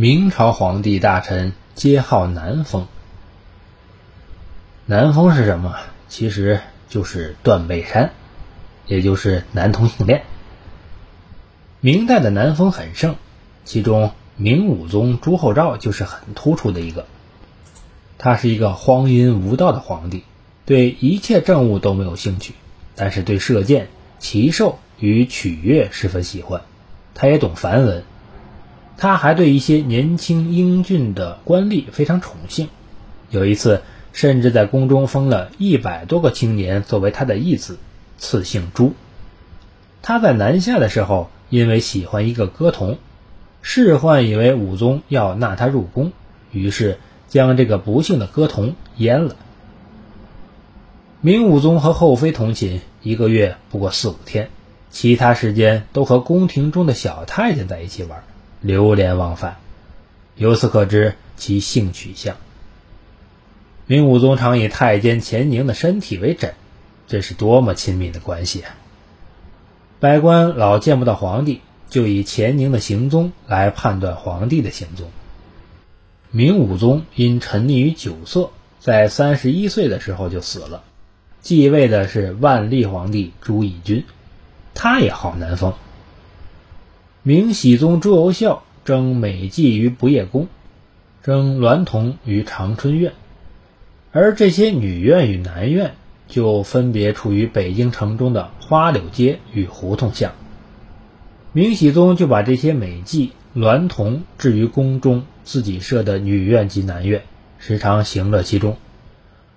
明朝皇帝大臣皆好南风。南风是什么？其实就是断背山，也就是男同性恋。明代的南风很盛，其中明武宗朱厚照就是很突出的一个。他是一个荒淫无道的皇帝，对一切政务都没有兴趣，但是对射箭、骑兽与曲乐十分喜欢。他也懂梵文，他还对一些年轻英俊的官吏非常宠幸。有一次，甚至在宫中封了一百多个青年作为他的义子，赐姓朱。他在南下的时候。因为喜欢一个歌童，世宦以为武宗要纳他入宫，于是将这个不幸的歌童阉了。明武宗和后妃同寝，一个月不过四五天，其他时间都和宫廷中的小太监在一起玩，流连忘返。由此可知其性取向。明武宗常以太监钱宁的身体为枕，这是多么亲密的关系啊！百官老见不到皇帝，就以钱宁的行踪来判断皇帝的行踪。明武宗因沉溺于酒色，在三十一岁的时候就死了。继位的是万历皇帝朱翊钧，他也好南风。明熹宗朱由校征美妓于不夜宫，征娈童于长春院，而这些女院与男院。就分别处于北京城中的花柳街与胡同巷。明熹宗就把这些美妓、娈童置于宫中自己设的女院及男院，时常行乐其中。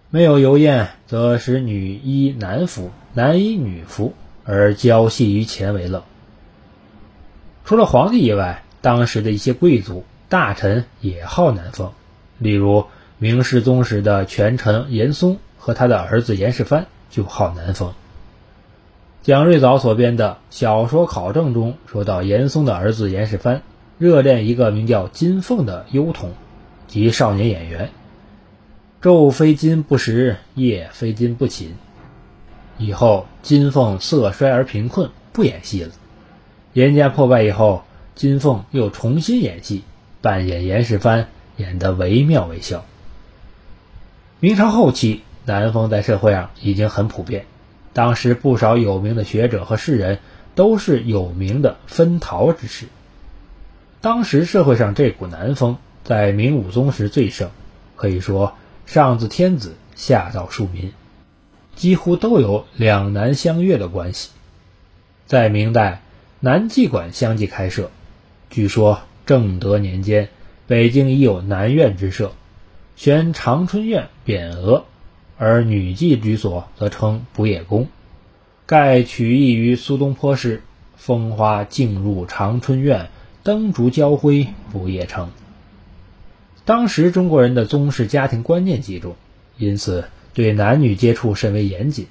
没有游宴，则使女衣男服，男衣女服，而交戏于前为乐。除了皇帝以外，当时的一些贵族、大臣也好南风，例如明世宗时的权臣严嵩。和他的儿子严世蕃就好南风。蒋瑞藻所编的小说考证中说到，严嵩的儿子严世蕃热恋一个名叫金凤的幼童，即少年演员。昼非金不食，夜非金不寝。以后金凤色衰而贫困，不演戏了。严家破败以后，金凤又重新演戏，扮演严世蕃，演得惟妙惟肖。明朝后期。南风在社会上已经很普遍，当时不少有名的学者和士人都是有名的分桃之士。当时社会上这股南风在明武宗时最盛，可以说上自天子，下到庶民，几乎都有两南相悦的关系。在明代，南妓馆相继开设，据说正德年间，北京已有南苑之设，悬长春苑匾额。而女妓居所则称不夜宫，盖取意于苏东坡诗“风花静入长春院，灯烛交辉不夜城”。当时中国人的宗室家庭观念集中，因此对男女接触甚为严谨，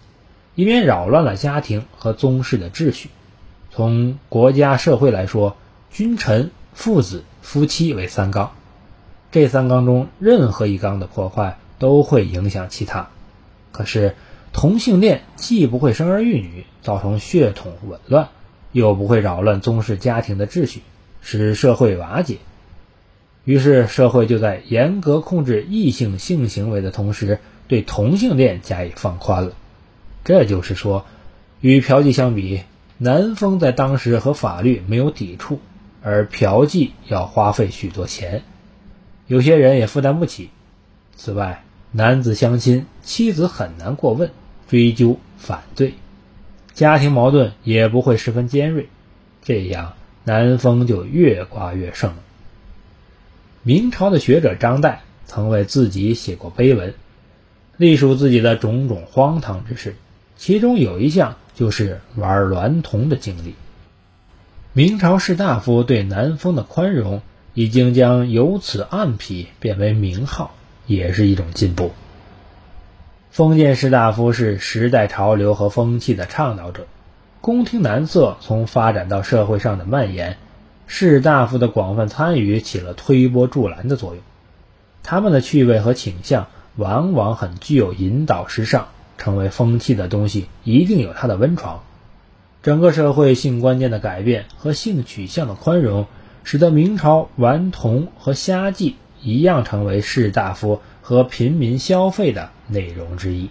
以免扰乱了家庭和宗室的秩序。从国家社会来说，君臣、父子、夫妻为三纲，这三纲中任何一纲的破坏都会影响其他。可是，同性恋既不会生儿育女，造成血统紊乱，又不会扰乱宗室家庭的秩序，使社会瓦解。于是，社会就在严格控制异性性行为的同时，对同性恋加以放宽了。这就是说，与嫖妓相比，南风在当时和法律没有抵触，而嫖妓要花费许多钱，有些人也负担不起。此外，男子相亲，妻子很难过问、追究、反对，家庭矛盾也不会十分尖锐，这样南风就越刮越盛。明朝的学者张岱曾为自己写过碑文，隶属自己的种种荒唐之事，其中有一项就是玩娈童的经历。明朝士大夫对南风的宽容，已经将由此暗癖变为名号。也是一种进步。封建士大夫是时代潮流和风气的倡导者，宫廷男色从发展到社会上的蔓延，士大夫的广泛参与起了推波助澜的作用。他们的趣味和倾向往往很具有引导时尚、成为风气的东西一定有它的温床。整个社会性观念的改变和性取向的宽容使得明朝顽童和瞎妓一样成为士大夫和平民消费的内容之一。